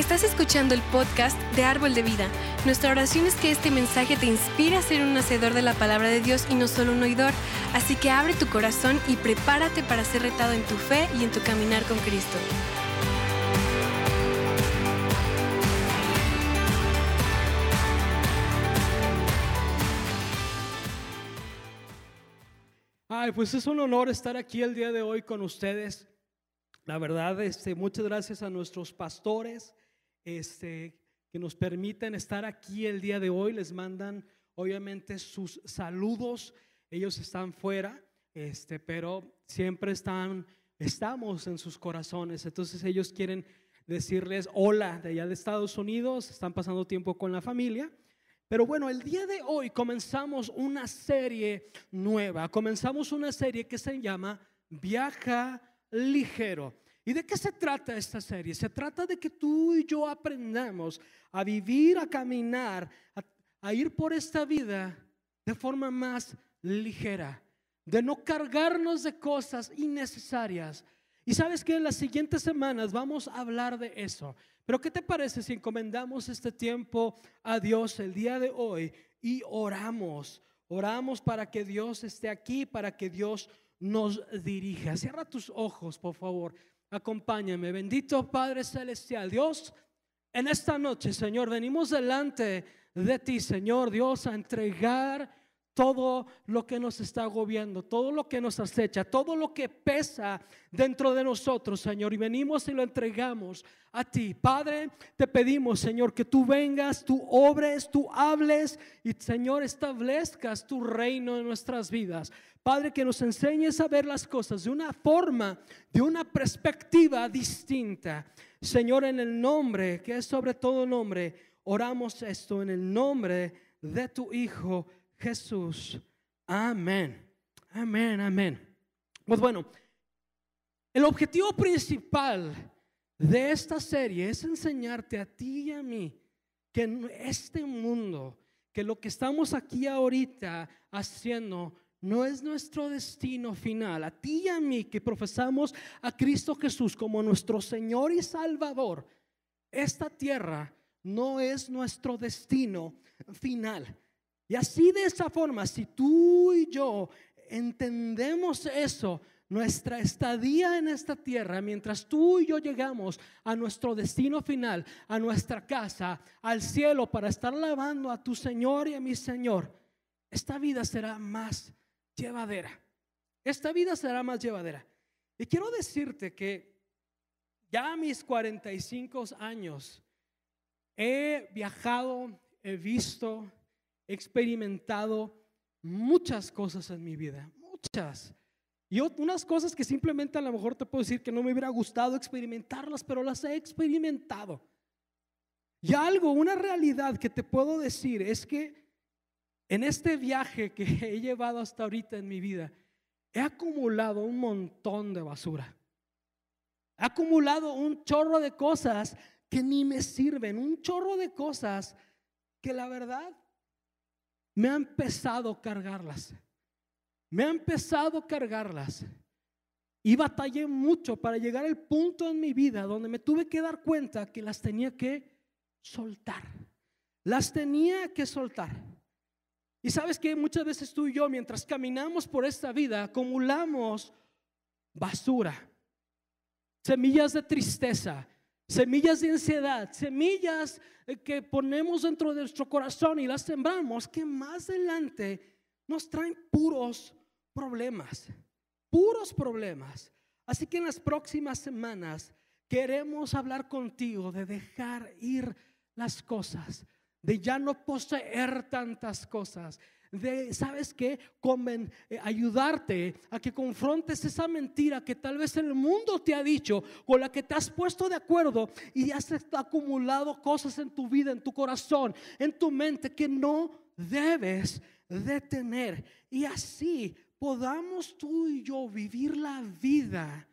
Estás escuchando el podcast de Árbol de Vida. Nuestra oración es que este mensaje te inspire a ser un hacedor de la palabra de Dios y no solo un oidor. Así que abre tu corazón y prepárate para ser retado en tu fe y en tu caminar con Cristo. Ay, pues es un honor estar aquí el día de hoy con ustedes. La verdad, este, muchas gracias a nuestros pastores este, que nos permiten estar aquí el día de hoy. Les mandan obviamente sus saludos. Ellos están fuera, este, pero siempre están, estamos en sus corazones. Entonces ellos quieren decirles hola de allá de Estados Unidos, están pasando tiempo con la familia. Pero bueno, el día de hoy comenzamos una serie nueva, comenzamos una serie que se llama Viaja ligero. ¿Y de qué se trata esta serie? Se trata de que tú y yo aprendamos a vivir, a caminar, a, ir por esta vida de forma más ligera, de no cargarnos de cosas innecesarias. Y sabes que en las siguientes semanas vamos a hablar de eso. Pero ¿qué te parece si encomendamos este tiempo a Dios el día de hoy y oramos? Oramos para que Dios esté aquí, para que Dios nos dirija. Cierra tus ojos, por favor. Acompáñame. Bendito Padre Celestial. Dios, en esta noche, Señor, venimos delante de ti, Señor Dios, a entregar todo lo que nos está agobiando, todo lo que nos acecha, todo lo que pesa dentro de nosotros, Señor. Y venimos y lo entregamos a ti. Padre, te pedimos, Señor, que tú vengas, tú obres, tú hables y, Señor, establezcas tu reino en nuestras vidas. Padre, que nos enseñes a ver las cosas de una forma, de una perspectiva distinta. Señor, en el nombre, que es sobre todo nombre, oramos esto en el nombre de tu Hijo Jesús. Amén. Amén, amén. Pues bueno, el objetivo principal de esta serie es enseñarte a ti y a mí que en este mundo, que lo que estamos aquí ahorita haciendo no es nuestro destino final. A ti y a mí que profesamos a Cristo Jesús como nuestro Señor y Salvador, esta tierra no es nuestro destino final. Y así de esa forma, si tú y yo entendemos eso, nuestra estadía en esta tierra, mientras tú y yo llegamos a nuestro destino final, a nuestra casa, al cielo, para estar lavando a tu Señor y a mi Señor, esta vida será más llevadera. Esta vida será más llevadera. Y quiero decirte que ya a mis 45 años he viajado, he visto, experimentado muchas cosas en mi vida, muchas. Y unas cosas que simplemente a lo mejor te puedo decir que no me hubiera gustado experimentarlas, pero las he experimentado. Y algo, una realidad que te puedo decir es que en este viaje que he llevado hasta ahorita en mi vida, he acumulado un montón de basura. He acumulado un chorro de cosas que ni me sirven, un chorro de cosas que la verdad me han empezado cargarlas. Me ha empezado a cargarlas. Y batallé mucho para llegar al punto en mi vida donde me tuve que dar cuenta que las tenía que soltar. Las tenía que soltar. Y sabes que muchas veces tú y yo, mientras caminamos por esta vida, acumulamos basura, semillas de tristeza, semillas de ansiedad, semillas eh, que ponemos dentro de nuestro corazón y las sembramos, que más adelante nos traen puros problemas, puros problemas. Así que en las próximas semanas queremos hablar contigo de dejar ir las cosas, de ya no poseer tantas cosas, de, ¿sabes qué? Eh, ayudarte a que confrontes esa mentira que tal vez el mundo te ha dicho, con la que te has puesto de acuerdo y has acumulado cosas en tu vida, en tu corazón, en tu mente que no debes de tener. Y así podamos tú y yo vivir la vida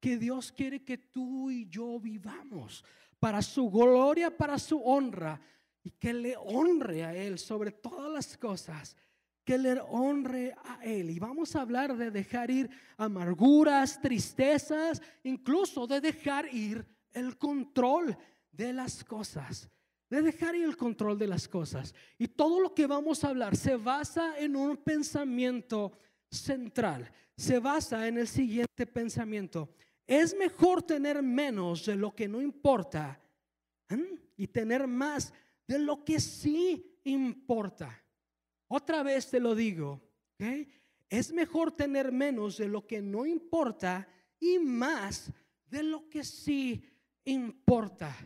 que Dios quiere que tú y yo vivamos para su gloria, para su honra y que le honre a Él sobre todas las cosas, que le honre a Él. Y vamos a hablar de dejar ir amarguras, tristezas, incluso de dejar ir el control de las cosas, de dejar el control de las cosas. Y todo lo que vamos a hablar se basa en un pensamiento central, se basa en el siguiente pensamiento. Es mejor tener menos de lo que no importa y tener más de lo que sí importa. Otra vez te lo digo, es mejor tener menos de lo que no importa y más de lo que sí importa.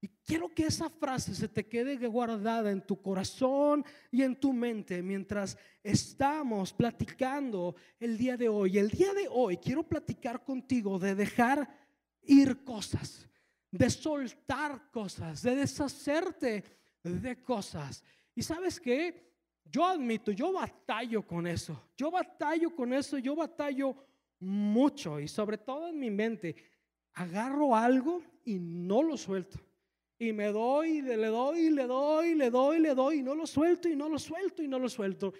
Y quiero que esa frase se te quede guardada en tu corazón y en tu mente mientras estamos platicando el día de hoy. El día de hoy quiero platicar contigo de dejar ir cosas, de soltar cosas, de deshacerte de cosas. Y sabes que yo admito, yo batallo con eso. Yo batallo con eso, yo batallo mucho y sobre todo en mi mente. Agarro algo y no lo suelto. Y me doy, le doy, le doy, le doy, le doy, y no lo suelto, y no lo suelto, y no lo suelto.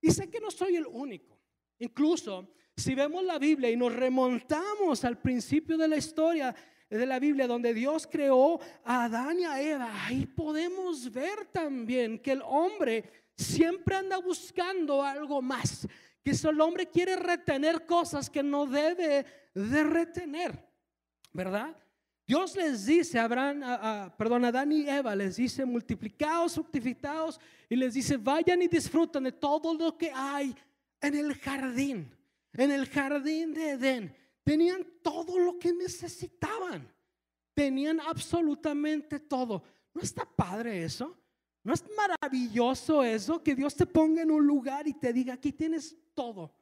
Y sé que no soy el único. Incluso si vemos la Biblia y nos remontamos al principio de la historia de la Biblia, donde Dios creó a Adán y a Eva, ahí podemos ver también que el hombre siempre anda buscando algo más, que el hombre quiere retener cosas que no debe de retener, ¿verdad? Dios les dice Abraham, a, perdón, a Adán y Eva, les dice multiplicados, fructificados y les dice vayan y disfruten de todo lo que hay en el jardín, en el jardín de Edén. Tenían todo lo que necesitaban, tenían absolutamente todo. ¿No está padre eso? ¿No es maravilloso eso? Que Dios te ponga en un lugar y te diga, aquí tienes todo.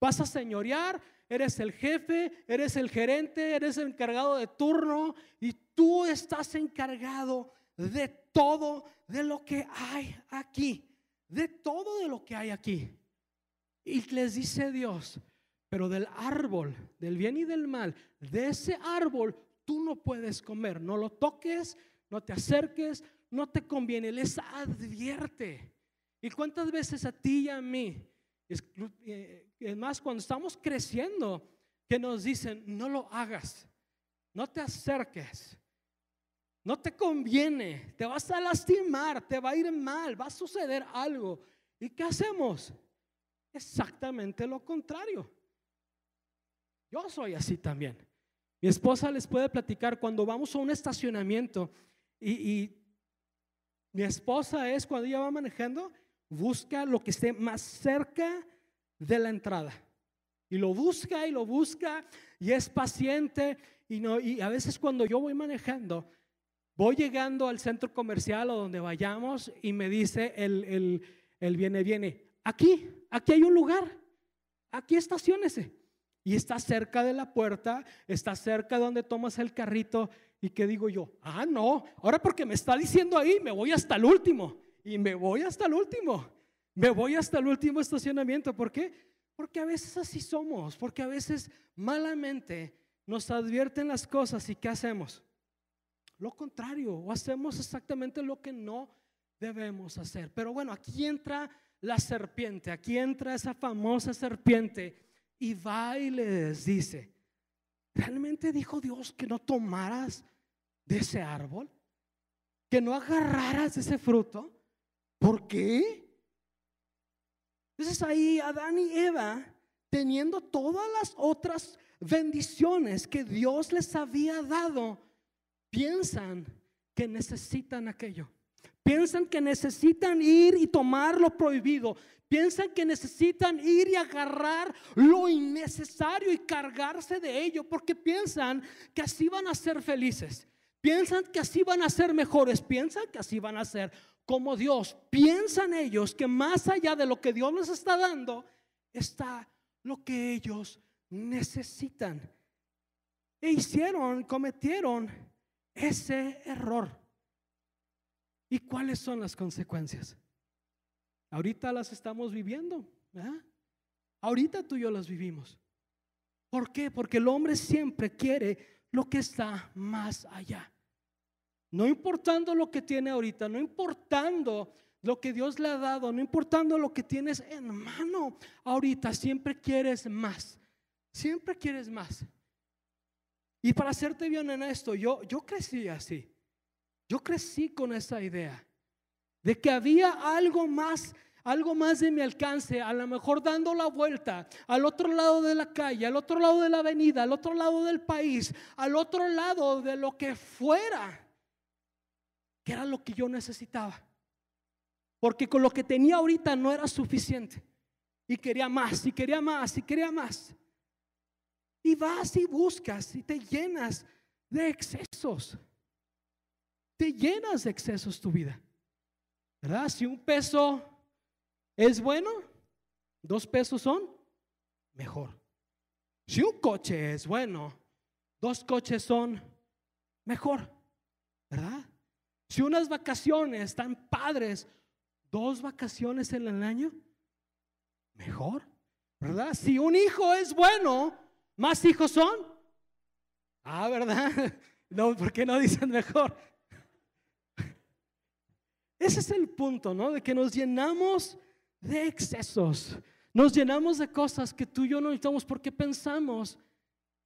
Vas a señorear, eres el jefe, eres el gerente, eres el encargado de turno y tú estás encargado de todo de lo que hay aquí, de todo de lo que hay aquí. Y les dice Dios, pero del árbol, del bien y del mal, de ese árbol tú no puedes comer, no lo toques, no te acerques, no te conviene, les advierte. ¿Y cuántas veces a ti y a mí eh, es más, cuando estamos creciendo, que nos dicen, no lo hagas, no te acerques, no te conviene, te vas a lastimar, te va a ir mal, va a suceder algo. ¿Y qué hacemos? Exactamente lo contrario. Yo soy así también. Mi esposa les puede platicar cuando vamos a un estacionamiento y, y mi esposa es cuando ella va manejando, busca lo que esté más cerca de la entrada. Y lo busca y lo busca y es paciente. Y, no, y a veces cuando yo voy manejando, voy llegando al centro comercial o donde vayamos y me dice el, el, viene, viene, aquí, aquí hay un lugar, aquí estacionese. Y está cerca de la puerta, está cerca donde tomas el carrito. ¿Y qué digo yo? Ah, no, ahora porque me está diciendo ahí, me voy hasta el último. Y me voy hasta el último. Me voy hasta el último estacionamiento. ¿Por qué? Porque a veces así somos, porque a veces malamente nos advierten las cosas y ¿qué hacemos? Lo contrario, o hacemos exactamente lo que no debemos hacer. Pero bueno, aquí entra la serpiente, aquí entra esa famosa serpiente y va y les dice, ¿realmente dijo Dios que no tomaras de ese árbol? ¿Que no agarraras ese fruto? ¿Por qué? Entonces ahí Adán y Eva, teniendo todas las otras bendiciones que Dios les había dado, piensan que necesitan aquello. Piensan que necesitan ir y tomar lo prohibido. Piensan que necesitan ir y agarrar lo innecesario y cargarse de ello porque piensan que así van a ser felices. Piensan que así van a ser mejores. Piensan que así van a ser como Dios, piensan ellos que más allá de lo que Dios les está dando, está lo que ellos necesitan. E hicieron, cometieron ese error. ¿Y cuáles son las consecuencias? Ahorita las estamos viviendo. Ahorita tú y yo las vivimos. ¿Por qué? Porque el hombre siempre quiere lo que está más allá. No importando lo que tiene ahorita, no importando lo que Dios le ha dado, no importando lo que tienes en mano ahorita, siempre quieres más. Siempre quieres más. Y para hacerte bien en esto, yo, yo crecí así. Yo crecí con esa idea de que había algo más, algo más de mi alcance, a lo mejor dando la vuelta al otro lado de la calle, al otro lado de la avenida, al otro lado del país, al otro lado de lo que fuera, que era lo que yo necesitaba. Porque con lo que tenía ahorita no era suficiente. Y quería más, y quería más, y quería más. Y vas y buscas y te llenas de excesos. Te llenas de excesos tu vida. ¿Verdad? Si un peso es bueno, dos pesos son mejor. Si un coche es bueno, dos coches son mejor. ¿Verdad? Si unas vacaciones están padres, dos vacaciones en el año, mejor. ¿Verdad? Si un hijo es bueno, ¿más hijos son? Ah, ¿verdad? No, ¿por qué no dicen mejor? Ese es el punto, ¿no? De que nos llenamos de excesos. Nos llenamos de cosas que tú y yo no necesitamos porque pensamos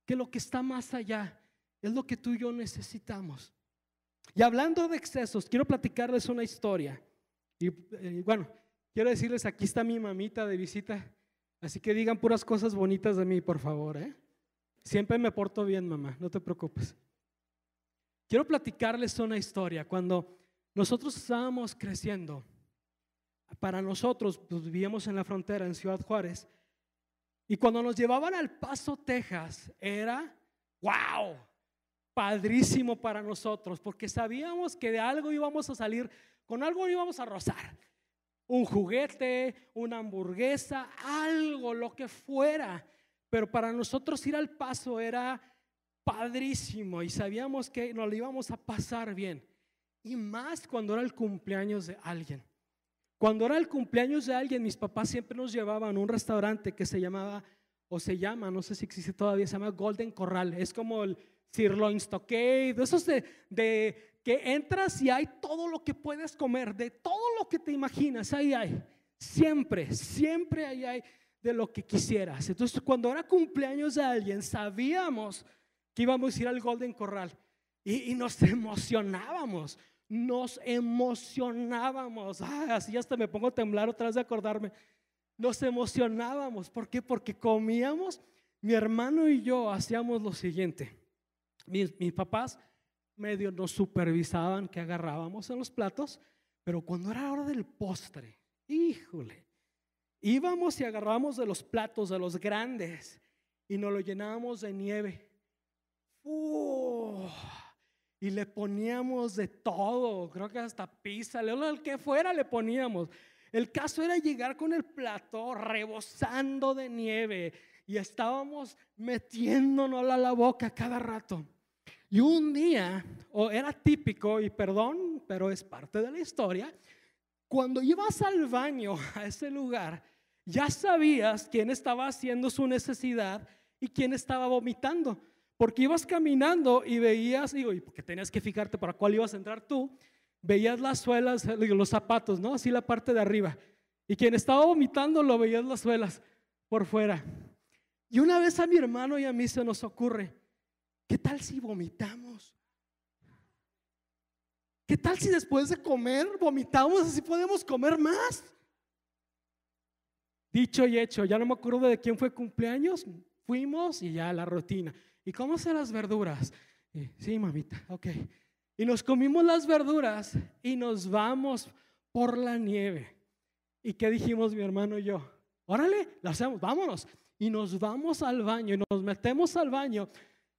que lo que está más allá es lo que tú y yo necesitamos. Y hablando de excesos, quiero platicarles una historia. Y eh, bueno, quiero decirles, aquí está mi mamita de visita. Así que digan puras cosas bonitas de mí, por favor. ¿eh? Siempre me porto bien, mamá, no te preocupes. Quiero platicarles una historia. Cuando nosotros estábamos creciendo. Para nosotros, pues vivíamos en la frontera, en Ciudad Juárez. Y cuando nos llevaban al Paso, Texas, era, wow, padrísimo para nosotros, porque sabíamos que de algo íbamos a salir, con algo íbamos a rozar. Un juguete, una hamburguesa, algo, lo que fuera. Pero para nosotros ir al paso era padrísimo y sabíamos que nos lo íbamos a pasar bien. Y más cuando era el cumpleaños de alguien. Cuando era el cumpleaños de alguien, mis papás siempre nos llevaban a un restaurante que se llamaba, o se llama, no sé si existe todavía, se llama Golden Corral. Es como el sirloin stockade, de esos de, de que entras y hay todo lo que puedes comer, de todo lo que te imaginas, ahí hay. Siempre, siempre ahí hay de lo que quisieras. Entonces, cuando era cumpleaños de alguien, sabíamos que íbamos a ir al Golden Corral y nos emocionábamos nos emocionábamos. así hasta me pongo a temblar otra vez de acordarme. Nos emocionábamos. ¿Por qué? Porque comíamos. Mi hermano y yo hacíamos lo siguiente. Mis, mis papás medio nos supervisaban que agarrábamos en los platos, pero cuando era hora del postre, híjole, íbamos y agarrábamos de los platos, de los grandes, y nos lo llenábamos de nieve. ¡Uh! Y le poníamos de todo, creo que hasta pizza, el que fuera le poníamos. El caso era llegar con el plato rebosando de nieve y estábamos metiéndonos a la boca cada rato. Y un día, o era típico, y perdón, pero es parte de la historia, cuando ibas al baño a ese lugar, ya sabías quién estaba haciendo su necesidad y quién estaba vomitando. Porque ibas caminando y veías, digo, y porque tenías que fijarte para cuál ibas a entrar tú, veías las suelas, los zapatos, ¿no? Así la parte de arriba. Y quien estaba vomitando lo veías las suelas por fuera. Y una vez a mi hermano y a mí se nos ocurre, ¿qué tal si vomitamos? ¿Qué tal si después de comer vomitamos así podemos comer más? Dicho y hecho, ya no me acuerdo de quién fue cumpleaños, fuimos y ya la rutina. ¿Y cómo se las verduras? sí, mamita, ok. Y nos comimos las verduras y nos vamos por la nieve. ¿Y qué dijimos mi hermano y yo? Órale, lo hacemos, vámonos. Y nos vamos al baño y nos metemos al baño.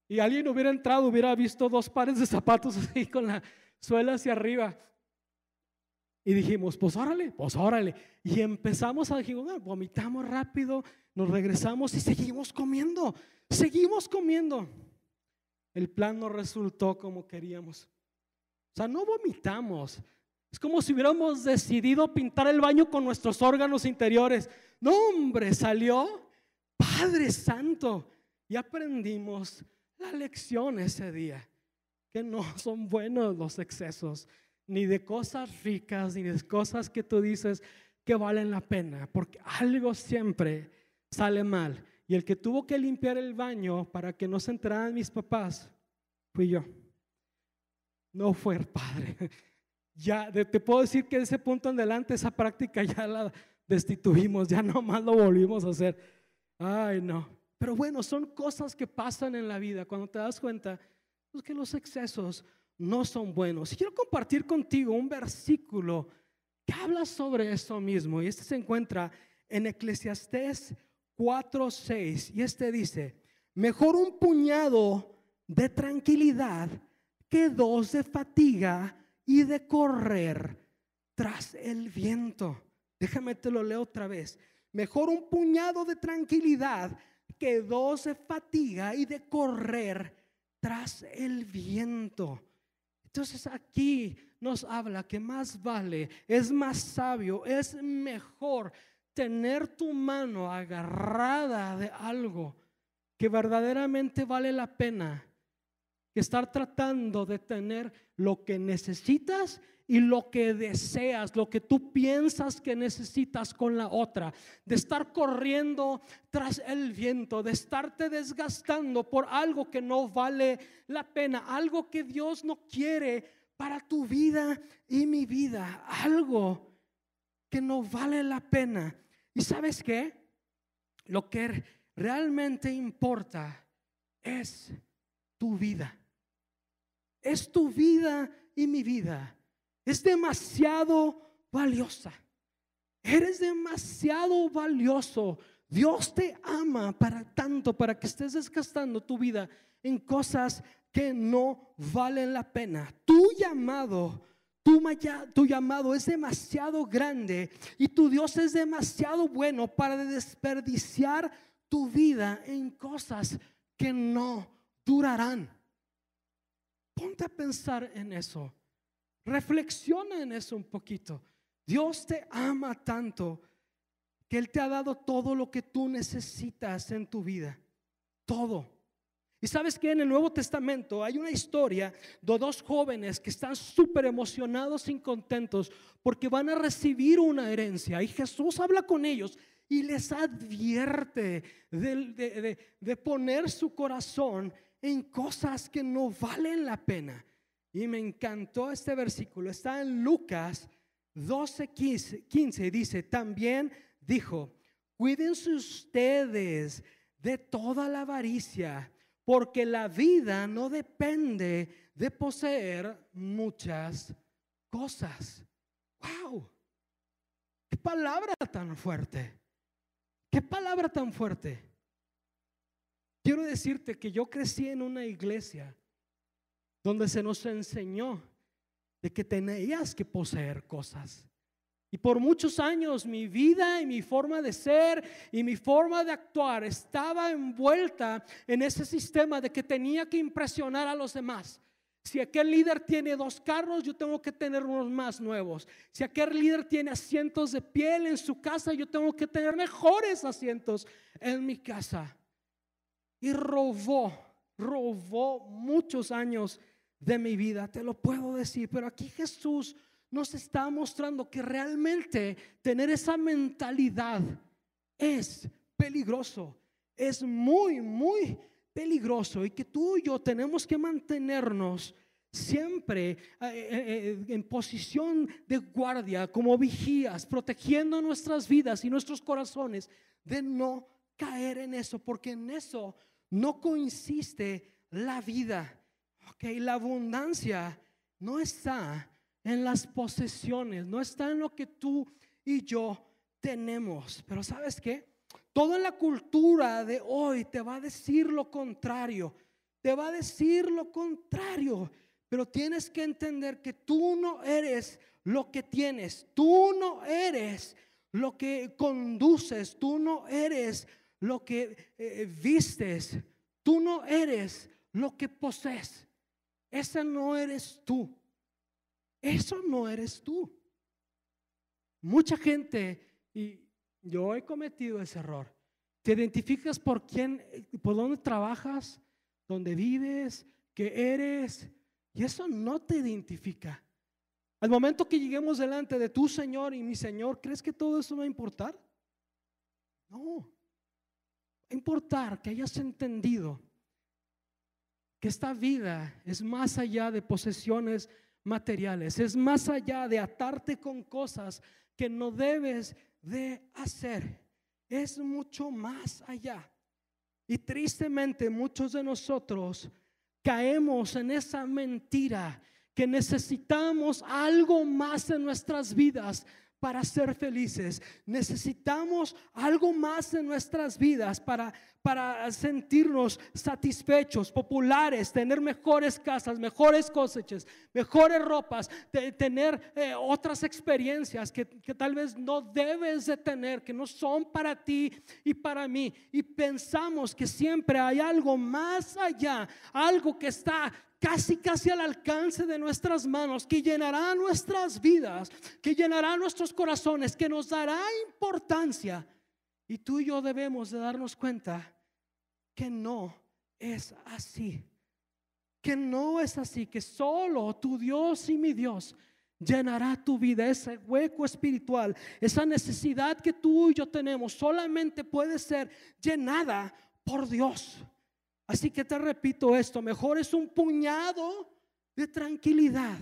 Y alguien hubiera entrado, hubiera visto dos pares de zapatos así con la suela hacia arriba. Y dijimos, pues órale, pues órale. Y empezamos a decir, vomitamos rápido, nos regresamos y seguimos comiendo. Seguimos comiendo. El plan no resultó como queríamos. O sea, no vomitamos. Es como si hubiéramos decidido pintar el baño con nuestros órganos interiores. No, hombre, salió Padre Santo. Y aprendimos la lección ese día, que no son buenos los excesos, ni de cosas ricas, ni de cosas que tú dices que valen la pena, porque algo siempre sale mal y el que tuvo que limpiar el baño para que no se enteraran mis papás fui yo. No fue el padre. Ya te puedo decir que de ese punto en adelante esa práctica ya la destituimos, ya no más lo volvimos a hacer. Ay, no. Pero bueno, son cosas que pasan en la vida cuando te das cuenta pues, que los excesos no son buenos. Quiero compartir contigo un versículo que habla sobre eso mismo. Y este se encuentra en Eclesiastés 4:6. Y este dice: Mejor un puñado de tranquilidad que dos de fatiga y de correr tras el viento. Déjame te lo leo otra vez. Mejor un puñado de tranquilidad que dos de fatiga y de correr tras el viento. Entonces aquí nos habla que más vale, es más sabio, es mejor tener tu mano agarrada de algo que verdaderamente vale la pena que estar tratando de tener lo que necesitas y lo que deseas, lo que tú piensas que necesitas con la otra, de estar corriendo tras el viento, de estarte desgastando por algo que no vale la pena, algo que Dios no quiere para tu vida y mi vida, algo que no vale la pena. ¿Y sabes qué? Lo que realmente importa es tu vida. Es tu vida y mi vida es demasiado valiosa. Eres demasiado valioso. Dios te ama para tanto, para que estés desgastando tu vida en cosas que no valen la pena. Tu llamado, tu, tu llamado es demasiado grande y tu Dios es demasiado bueno para desperdiciar tu vida en cosas que no durarán. Ponte a pensar en eso. Reflexiona en eso un poquito. Dios te ama tanto que Él te ha dado todo lo que tú necesitas en tu vida. Todo. Y sabes que en el Nuevo Testamento hay una historia de dos jóvenes que están súper emocionados y contentos porque van a recibir una herencia. Y Jesús habla con ellos y les advierte de, de poner su corazón en cosas que no valen la pena. Y me encantó este versículo. Está en Lucas 12, 15, Dice, también dijo, cuídense ustedes de toda la avaricia, porque la vida no depende de poseer muchas cosas. ¡Wow! ¡Qué palabra tan fuerte! ¡Qué palabra tan fuerte! Quiero decirte que yo crecí en una iglesia donde se nos enseñó de que tenías que poseer cosas. Y por muchos años mi vida y mi forma de ser y mi forma de actuar estaba envuelta en ese sistema de que tenía que impresionar a los demás. Si aquel líder tiene dos carros, yo tengo que tener unos más nuevos. Si aquel líder tiene asientos de piel en su casa, yo tengo que tener mejores asientos en mi casa. Y robó, robó muchos años de mi vida, te lo puedo decir, pero aquí Jesús nos está mostrando que realmente tener esa mentalidad es peligroso, es muy, muy peligroso y que tú y yo tenemos que mantenernos siempre eh, eh, eh, en posición de guardia, como vigías, protegiendo nuestras vidas y nuestros corazones de no caer en eso, porque en eso no consiste la vida. Ok, la abundancia no está en las posesiones, no está en lo que tú y yo tenemos. Pero ¿sabes qué? Toda la cultura de hoy te va a decir lo contrario. Te va a decir lo contrario. Pero tienes que entender que tú no eres lo que tienes. Tú no eres lo que conduces. Tú no eres lo que eh, vistes. Tú no eres lo que posees. Esa no eres tú. Eso no eres tú. Mucha gente, y yo he cometido ese error, te identificas por quién, por dónde trabajas, dónde vives, qué eres, y eso no te identifica. Al momento que lleguemos delante de tu Señor y mi Señor, ¿crees que todo eso va a importar? No. importar que hayas entendido que esta vida es más allá de posesiones materiales, es más allá de atarte con cosas que no debes de hacer, es mucho más allá. Y tristemente muchos de nosotros caemos en esa mentira que necesitamos algo más en nuestras vidas para ser felices. Necesitamos algo más en nuestras vidas para, para sentirnos satisfechos, populares, tener mejores casas, mejores cosechas, mejores ropas, tener eh, otras experiencias que, que tal vez no debes de tener, que no son para ti y para mí. Y pensamos que siempre hay algo más allá, algo que está casi casi al alcance de nuestras manos, que llenará nuestras vidas, que llenará nuestros corazones, que nos dará importancia. Y tú y yo debemos de darnos cuenta que no es así. Que no es así, que solo tu Dios y mi Dios llenará tu vida, ese hueco espiritual, esa necesidad que tú y yo tenemos, solamente puede ser llenada por Dios. Así que te repito esto, mejor es un puñado de tranquilidad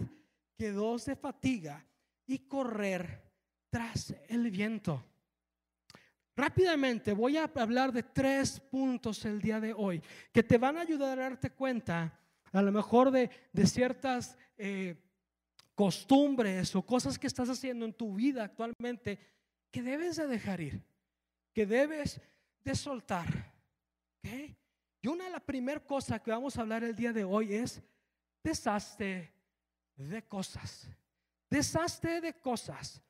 que dos de fatiga y correr tras el viento. Rápidamente voy a hablar de tres puntos el día de hoy que te van a ayudar a darte cuenta a lo mejor de, ciertas eh, costumbres o cosas que estás haciendo en tu vida actualmente que debes de dejar ir, que debes de soltar. ¿okay? Y una de las primeras cosas que vamos a hablar el día de hoy es desastre de cosas. Desastre de cosas.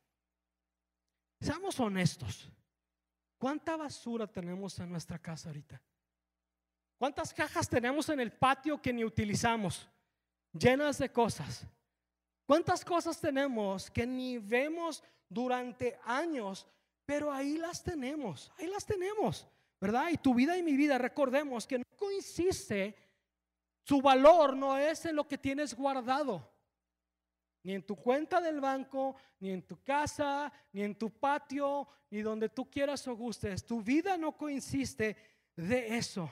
Seamos honestos. ¿Cuánta basura tenemos en nuestra casa ahorita? ¿Cuántas cajas tenemos en el patio que ni utilizamos? Llenas de cosas. ¿Cuántas cosas tenemos que ni vemos durante años, pero ahí las tenemos, ahí las tenemos. ¿Verdad? Y tu vida y mi vida, recordemos que no coincide, su valor no es en lo que tienes guardado, ni en tu cuenta del banco, ni en tu casa, ni en tu patio, ni donde tú quieras o gustes. Tu vida no coincide de eso.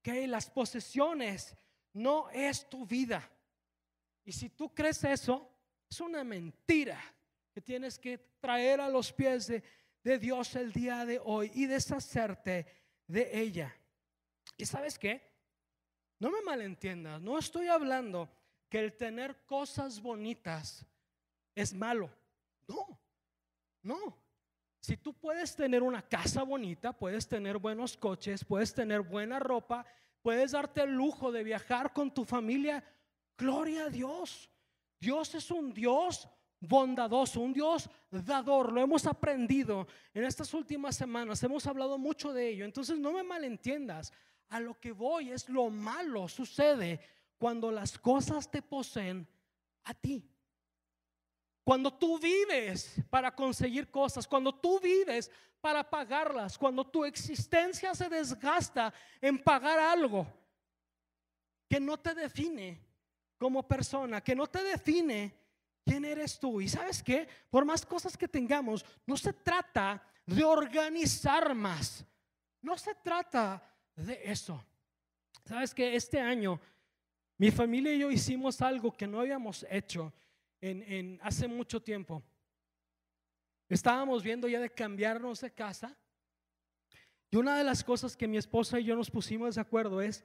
Que las posesiones no es tu vida. Y si tú crees eso, es una mentira que tienes que traer a los pies de, de Dios el día de hoy y deshacerte de ella. ¿Y sabes qué? No me malentiendas, no estoy hablando que el tener cosas bonitas es malo. No, no. Si tú puedes tener una casa bonita, puedes tener buenos coches, puedes tener buena ropa, puedes darte el lujo de viajar con tu familia, gloria a Dios. Dios es un Dios bondadoso, un Dios dador. Lo hemos aprendido en estas últimas semanas, hemos hablado mucho de ello. Entonces no me malentiendas, a lo que voy es lo malo sucede cuando las cosas te poseen a ti. Cuando tú vives para conseguir cosas, cuando tú vives para pagarlas, cuando tu existencia se desgasta en pagar algo que no te define como persona, que no te define ¿Quién eres tú? Y sabes que, por más cosas que tengamos, no se trata de organizar más. No se trata de eso. Sabes que este año mi familia y yo hicimos algo que no habíamos hecho en, hace mucho tiempo. Estábamos viendo ya de cambiarnos de casa. Y una de las cosas que mi esposa y yo nos pusimos de acuerdo es,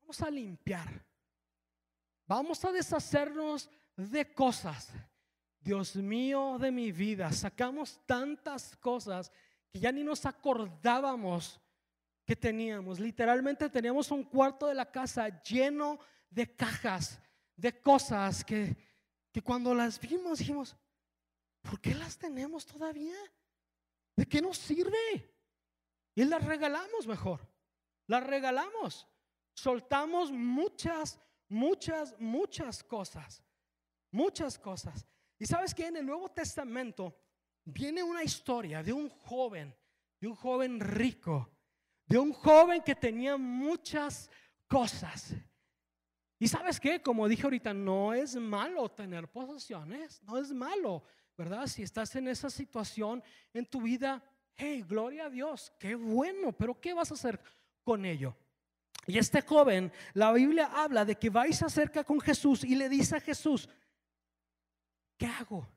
vamos a limpiar. Vamos a deshacernos de cosas. Dios mío de mi vida, sacamos tantas cosas que ya ni nos acordábamos que teníamos. Literalmente teníamos un cuarto de la casa lleno de cajas, de cosas que, que cuando las vimos dijimos, ¿por qué las tenemos todavía? ¿De qué nos sirve? Y las regalamos mejor. Las regalamos. Soltamos muchas, muchas, muchas cosas. Muchas cosas. Y sabes que en el Nuevo Testamento viene una historia de un joven, de un joven rico, de un joven que tenía muchas cosas. Y sabes que, como dije ahorita, no es malo tener posesiones, no es malo, ¿verdad? Si estás en esa situación en tu vida, hey, gloria a Dios, qué bueno, pero ¿qué vas a hacer con ello. Y este joven, la Biblia habla de que va y se acerca con Jesús y le dice a Jesús, ¿qué hago?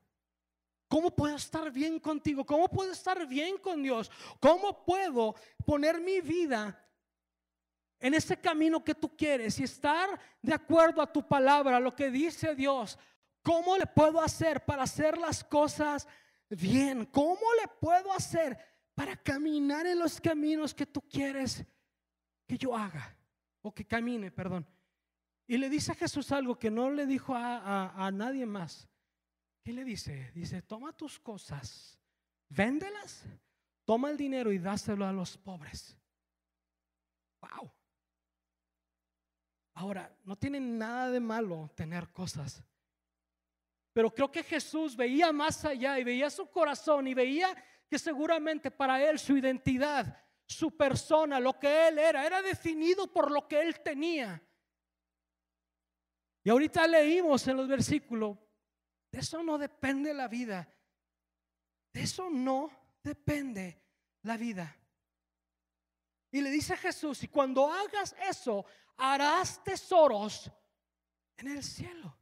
¿Cómo puedo estar bien contigo? ¿Cómo puedo estar bien con Dios? ¿Cómo puedo poner mi vida en ese camino que tú quieres y estar de acuerdo a tu palabra, lo que dice Dios? ¿Cómo le puedo hacer para hacer las cosas bien? ¿Cómo le puedo hacer para caminar en los caminos que tú quieres que yo haga? O que camine, perdón. Y le dice a Jesús algo que no le dijo a nadie más. ¿Qué le dice? Dice, toma tus cosas, véndelas, toma el dinero y dáselo a los pobres. Wow. Ahora, no tiene nada de malo tener cosas. Pero creo que Jesús veía más allá y veía su corazón y veía que seguramente para él su identidad, su persona, lo que él era, era definido por lo que él tenía. Y ahorita leímos en los versículos, de eso no depende la vida. De eso no depende la vida. Y le dice Jesús, y cuando hagas eso, harás tesoros en el cielo.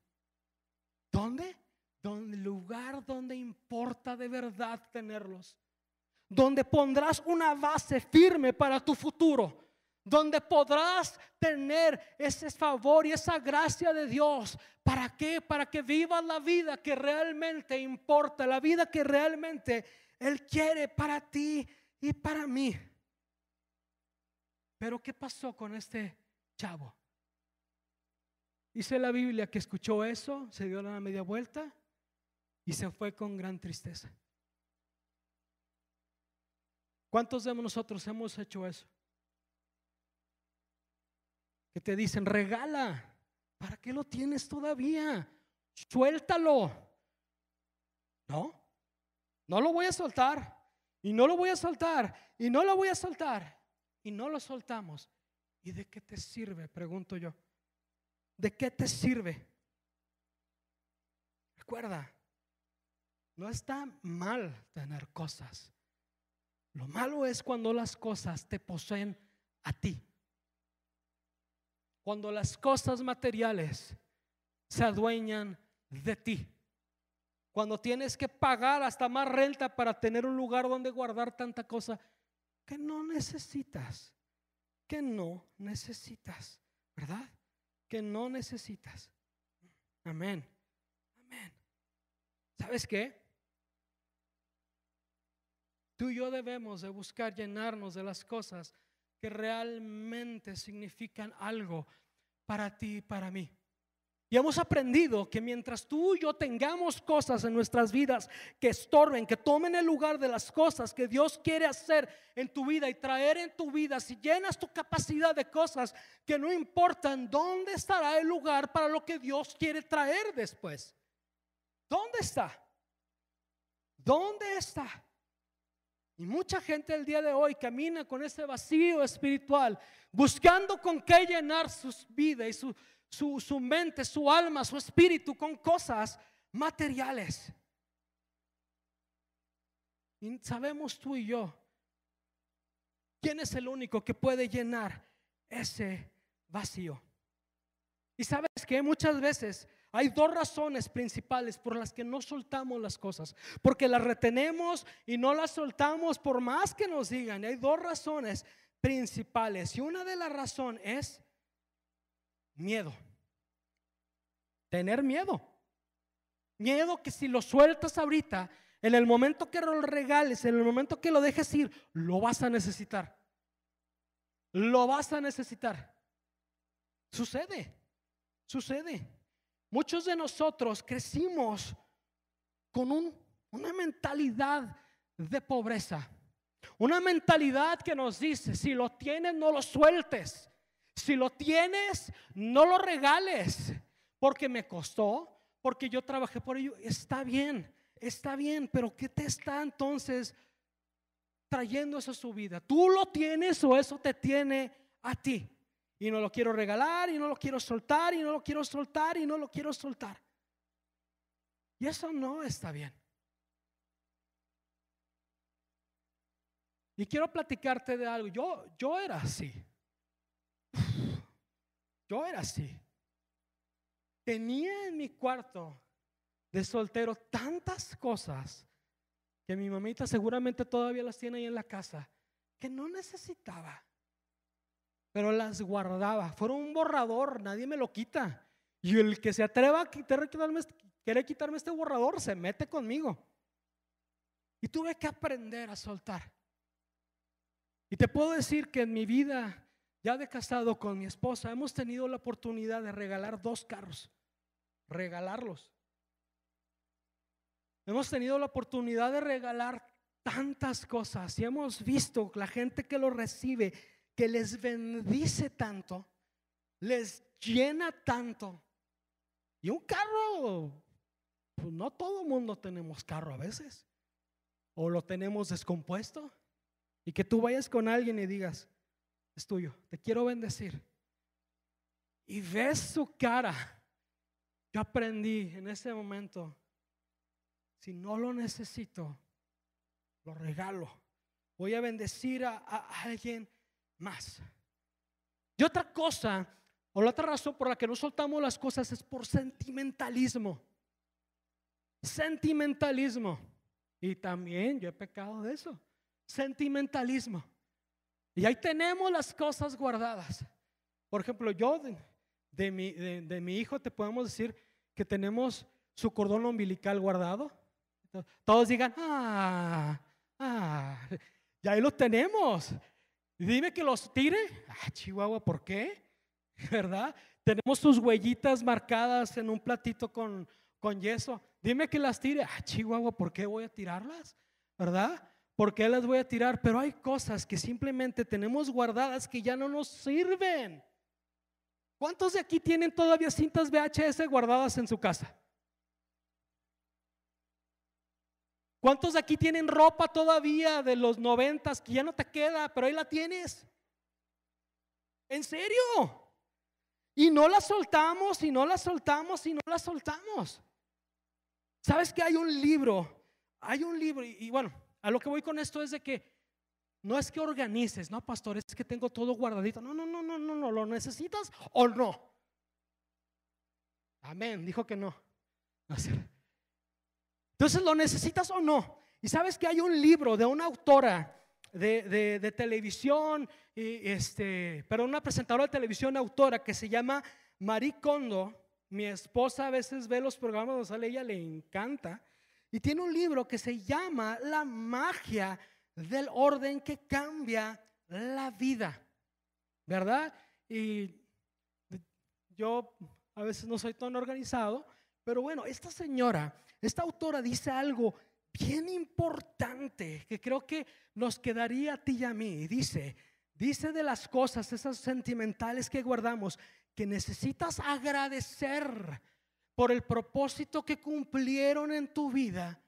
¿Dónde? Donde lugar donde importa de verdad tenerlos. Donde pondrás una base firme para tu futuro donde podrás tener ese favor y esa gracia de Dios. ¿Para qué? Para que vivas la vida que realmente importa, la vida que realmente Él quiere para ti y para mí. Pero ¿qué pasó con este chavo? Dice la Biblia que escuchó eso, se dio la media vuelta y se fue con gran tristeza. ¿Cuántos de nosotros hemos hecho eso? Que te dicen, regala, ¿para qué lo tienes todavía? Suéltalo. No, no lo voy a soltar. Y no lo voy a soltar. Y no lo voy a soltar. Y no lo soltamos. ¿Y de qué te sirve? Pregunto yo. ¿De qué te sirve? Recuerda, no está mal tener cosas. Lo malo es cuando las cosas te poseen a ti. Cuando las cosas materiales se adueñan de ti. Cuando tienes que pagar hasta más renta para tener un lugar donde guardar tanta cosa que no necesitas. Que no necesitas. ¿Verdad? Que no necesitas. Amén. Amén. ¿Sabes qué? Tú y yo debemos de buscar llenarnos de las cosas que realmente significan algo para ti y para mí. Y hemos aprendido que mientras tú y yo tengamos cosas en nuestras vidas que estorben, que tomen el lugar de las cosas que Dios quiere hacer en tu vida y traer en tu vida, si llenas tu capacidad de cosas que no importan, ¿dónde estará el lugar para lo que Dios quiere traer después? ¿Dónde está? ¿Dónde está? Y mucha gente el día de hoy camina con ese vacío espiritual, buscando con qué llenar su vida y su, su, su mente, su alma, su espíritu con cosas materiales. Y sabemos tú y yo quién es el único que puede llenar ese vacío. Y sabes que muchas veces hay dos razones principales por las que no soltamos las cosas, porque las retenemos y no las soltamos por más que nos digan. Hay dos razones principales y una de las razones es miedo. Tener miedo. Miedo que si lo sueltas ahorita, en el momento que lo regales, en el momento que lo dejes ir, lo vas a necesitar. Lo vas a necesitar. Sucede, sucede. Muchos de nosotros crecimos con una mentalidad de pobreza. Una mentalidad que nos dice, si lo tienes, no lo sueltes. Si lo tienes, no lo regales. Porque me costó, porque yo trabajé por ello. Está bien, está bien, pero ¿qué te está entonces trayendo eso a su vida? ¿Tú lo tienes o eso te tiene a ti? Y no lo quiero regalar y no lo quiero soltar y no lo quiero soltar y no lo quiero soltar. Y eso no está bien. Y quiero platicarte de algo. Yo, yo era así. yo era así. Tenía en mi cuarto de soltero tantas cosas que mi mamita seguramente todavía las tiene ahí en la casa, que no necesitaba, pero las guardaba. Fueron un borrador, nadie me lo quita. Y el que se atreva a quitarme, quiere quitarme este borrador, se mete conmigo. Y tuve que aprender a soltar. Y te puedo decir que en mi vida, ya de casado con mi esposa, hemos tenido la oportunidad de regalar dos carros. Regalarlos. Hemos tenido la oportunidad de regalar tantas cosas y hemos visto la gente que lo recibe, que les bendice tanto, les llena tanto. Y un carro, pues no todo mundo tenemos carro a veces. O lo tenemos descompuesto. Y que tú vayas con alguien y digas, es tuyo, te quiero bendecir. Y ves su cara. Yo aprendí en ese momento si no lo necesito, lo regalo. Voy a bendecir a, alguien más. Y otra cosa, o la otra razón por la que no soltamos las cosas es por sentimentalismo. Sentimentalismo. Y también yo he pecado de eso. Sentimentalismo. Y ahí tenemos las cosas guardadas. Por ejemplo, yo de, mi, de mi hijo te podemos decir que tenemos su cordón umbilical guardado. Todos digan, ah, ah, ya ahí lo tenemos. Dime que los tire. Ah, Chihuahua, ¿por qué? ¿Verdad? Tenemos sus huellitas marcadas en un platito con, con yeso. Dime que las tire. Ah, Chihuahua, ¿por qué voy a tirarlas? ¿Verdad? ¿Por qué las voy a tirar? Pero hay cosas que simplemente tenemos guardadas que ya no nos sirven. ¿Cuántos de aquí tienen todavía cintas VHS guardadas en su casa? ¿Cuántos de aquí tienen ropa todavía de los noventas que ya no te queda, pero ahí la tienes? ¿En serio? Y no la soltamos, y no la soltamos, y no la soltamos. ¿Sabes que hay un libro? Hay un libro, y, bueno, a lo que voy con esto es de que no es que organices, no, pastor, es que tengo todo guardadito. No, no, no, no, no, no, ¿lo necesitas o no? Amén, dijo que no. Entonces, ¿lo necesitas o no? Y sabes que hay un libro de una autora de, televisión, y este, pero una presentadora de televisión autora que se llama Marie Kondo. Mi esposa a veces ve los programas donde sale ella, le encanta. Y tiene un libro que se llama La magia del orden que cambia la vida. ¿Verdad? Y yo a veces no soy tan organizado, pero bueno, esta señora esta autora dice algo bien importante que creo que nos quedaría a ti y a mí. Dice, dice de las cosas, esas sentimentales que guardamos, que necesitas agradecer por el propósito que cumplieron en tu vida,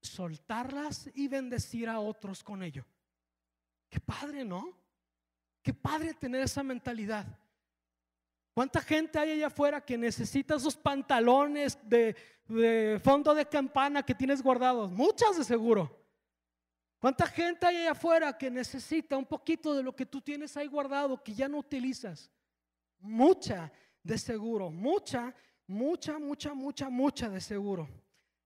soltarlas y bendecir a otros con ello. Qué padre, ¿no? Qué padre tener esa mentalidad. ¿Cuánta gente hay allá afuera que necesita esos pantalones de, fondo de campana que tienes guardados? Muchas de seguro. ¿Cuánta gente hay allá afuera que necesita un poquito de lo que tú tienes ahí guardado que ya no utilizas? Mucha de seguro, mucha, mucha, mucha, mucha, mucha de seguro.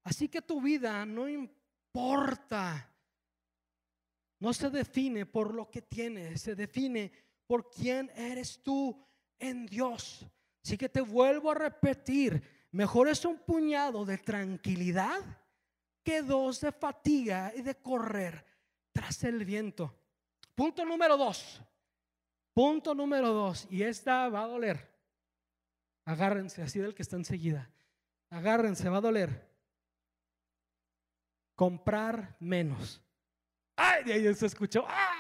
Así que tu vida no importa, no se define por lo que tienes, se define por quién eres tú en Dios. Así que te vuelvo a repetir, mejor es un puñado de tranquilidad que dos de fatiga y de correr tras el viento. Punto número dos. Punto número dos. Y esta va a doler. Agárrense, así del que está enseguida. Agárrense, va a doler. Comprar menos. Ay, de ahí se escuchó. ¡Ah!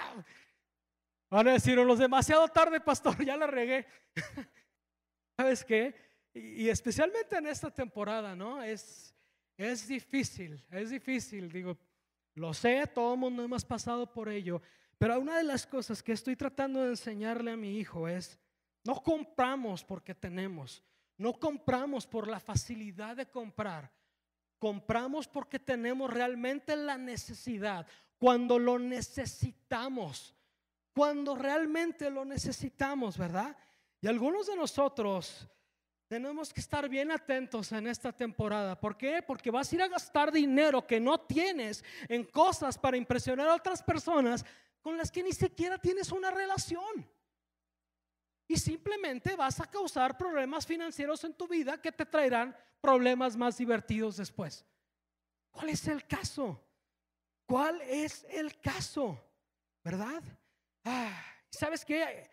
Van a decir los demasiado tarde, pastor, ya la regué. ¿Sabes qué? Y, especialmente en esta temporada, ¿no? Es, es difícil, es difícil, digo, lo sé, todo el mundo hemos pasado por ello, pero una de las cosas que estoy tratando de enseñarle a mi hijo es, no compramos porque tenemos, no compramos por la facilidad de comprar, compramos porque tenemos realmente la necesidad, cuando lo necesitamos cuando realmente lo necesitamos, ¿verdad? Y algunos de nosotros tenemos que estar bien atentos en esta temporada. ¿Por qué? Porque vas a ir a gastar dinero que no tienes en cosas para impresionar a otras personas con las que ni siquiera tienes una relación. Y simplemente vas a causar problemas financieros en tu vida que te traerán problemas más divertidos después. ¿Cuál es el caso? ¿Cuál es el caso? ¿Verdad? Ah, ¿Sabes qué?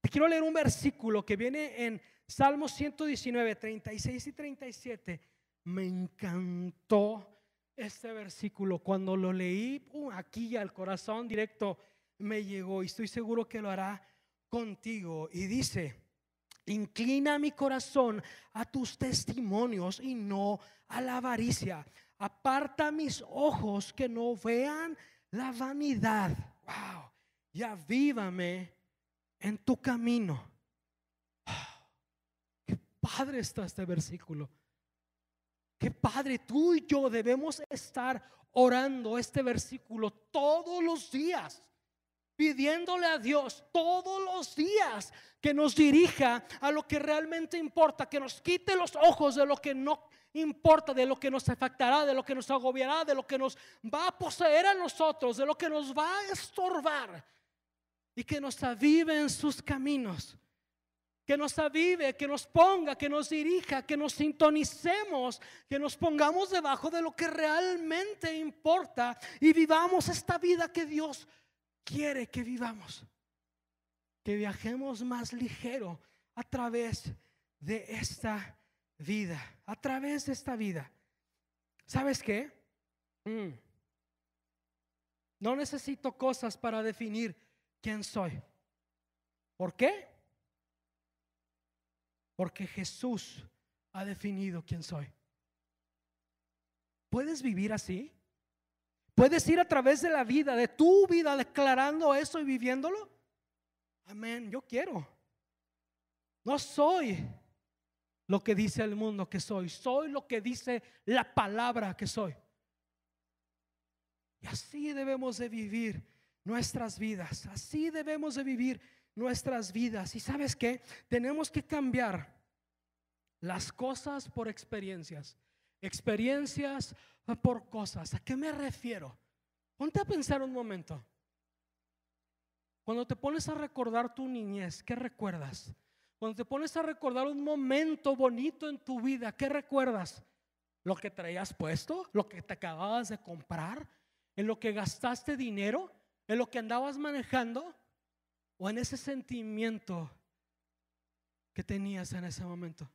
Te quiero leer un versículo que viene en Salmo 119, 36 y 37. Me encantó este versículo. Cuando lo leí, uh, aquí al corazón directo me llegó y estoy seguro que lo hará contigo. Y dice, inclina mi corazón a tus testimonios y no a la avaricia. Aparta mis ojos que no vean la vanidad. Wow. Y avívame en tu camino. Qué padre está este versículo. Qué padre, tú y yo debemos estar orando este versículo todos los días, pidiéndole a Dios todos los días que nos dirija a lo que realmente importa, que nos quite los ojos de lo que no importa, de lo que nos afectará, de lo que nos agobiará, de lo que nos va a poseer a nosotros, de lo que nos va a estorbar y que nos avive en sus caminos que nos avive, que nos ponga, que nos dirija, que nos sintonicemos, que nos pongamos debajo de lo que realmente importa y vivamos esta vida que Dios quiere que vivamos. Que viajemos más ligero a través de esta vida, a través de esta vida. ¿Sabes qué? Mm. No necesito cosas para definir quién soy. ¿Por qué? Porque Jesús ha definido quién soy. ¿Puedes vivir así? ¿Puedes ir a través de la vida, de tu vida, declarando eso y viviéndolo? Amén, yo quiero. No soy lo que dice el mundo que soy, soy lo que dice la palabra que soy. Y así debemos de vivir nuestras vidas, así debemos de vivir nuestras vidas. ¿Y sabes qué? Tenemos que cambiar las cosas por experiencias. Experiencias por cosas. ¿A qué me refiero? Ponte a pensar un momento. Cuando te pones a recordar tu niñez, ¿qué recuerdas? Cuando te pones a recordar un momento bonito en tu vida, ¿qué recuerdas? ¿Lo que traías puesto? ¿Lo que te acababas de comprar? ¿En lo que gastaste dinero? ¿En lo que andabas manejando? o en ese sentimiento que tenías en ese momento.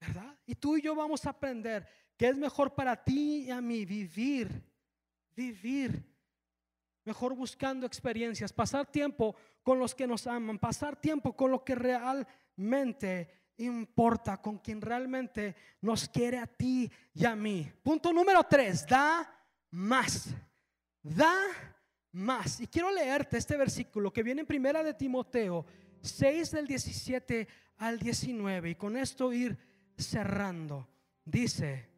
¿Verdad? Y tú y yo vamos a aprender que es mejor para ti y a mí vivir, vivir, mejor buscando experiencias, pasar tiempo con los que nos aman, pasar tiempo con lo que realmente importa, con quien realmente nos quiere a ti y a mí. Punto número tres, da más, da más. Y quiero leerte este versículo que viene en primera de Timoteo 6 del 17 al 19 y con esto ir cerrando. Dice,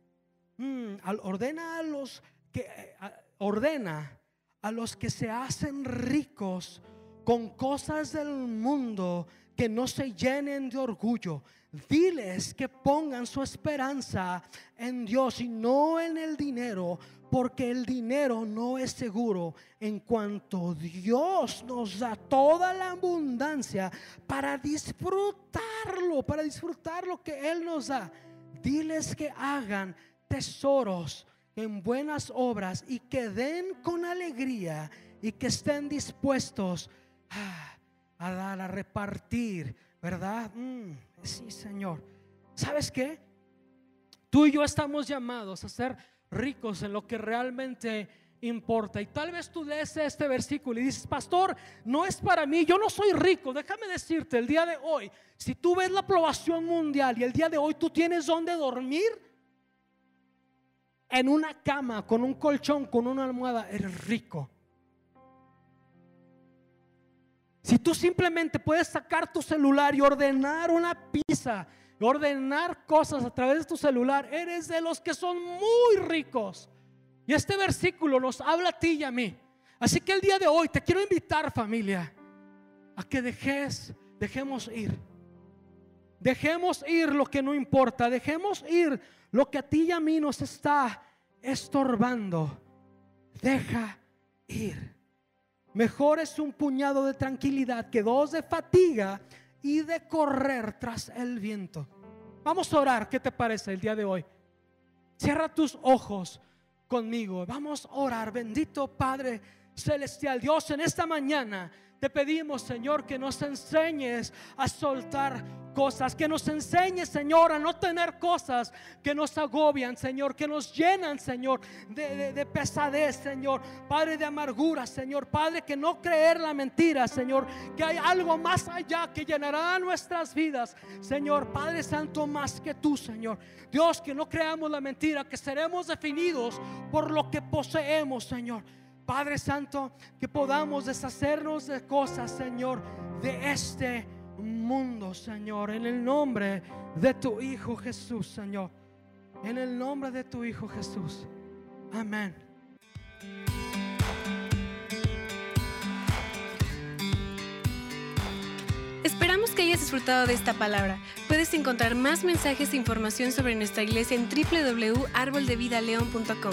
mm, ordena a los que ordena a los que se hacen ricos con cosas del mundo que no se llenen de orgullo. Diles que pongan su esperanza en Dios y no en el dinero, porque el dinero no es seguro en cuanto Dios nos da toda la abundancia para disfrutarlo, para disfrutar lo que Él nos da. Diles que hagan tesoros en buenas obras y que den con alegría y que estén dispuestos a, dar, a repartir, ¿verdad? Mm, sí, Señor. ¿Sabes qué? Tú y yo estamos llamados a ser ricos en lo que realmente importa. Y tal vez tú lees este versículo y dices, pastor, no es para mí, yo no soy rico. Déjame decirte, el día de hoy, si tú ves la aprobación mundial y el día de hoy tú tienes donde dormir, en una cama, con un colchón, con una almohada, eres rico. Si tú simplemente puedes sacar tu celular y ordenar una pizza ordenar cosas a través de tu celular, eres de los que son muy ricos. Y este versículo nos habla a ti y a mí. Así que el día de hoy te quiero invitar familia a que dejes, dejemos ir. Dejemos ir lo que no importa, dejemos ir lo que a ti y a mí nos está estorbando. Deja ir. Mejor es un puñado de tranquilidad que dos de fatiga y de correr tras el viento. Vamos a orar, ¿qué te parece el día de hoy? Cierra tus ojos conmigo. Vamos a orar, bendito Padre Celestial. Dios, en esta mañana te pedimos, Señor, que nos enseñes a soltar cosas, que nos enseñes, Señor, a no tener cosas que nos agobian, Señor, que nos llenan, Señor, de, pesadez, Señor, Padre de amargura, Señor, Padre, que no creer la mentira, Señor, que hay algo más allá que llenará nuestras vidas, Señor, Padre Santo, más que tú, Señor. Dios, que no creamos la mentira, que seremos definidos por lo que poseemos, Señor. Padre Santo, que podamos deshacernos de cosas, Señor, de este mundo, Señor, en el nombre de tu Hijo Jesús, Señor. En el nombre de tu Hijo Jesús. Amén. Esperamos que hayas disfrutado de esta palabra. Puedes encontrar más mensajes e información sobre nuestra iglesia en www.arboldevidaleon.com.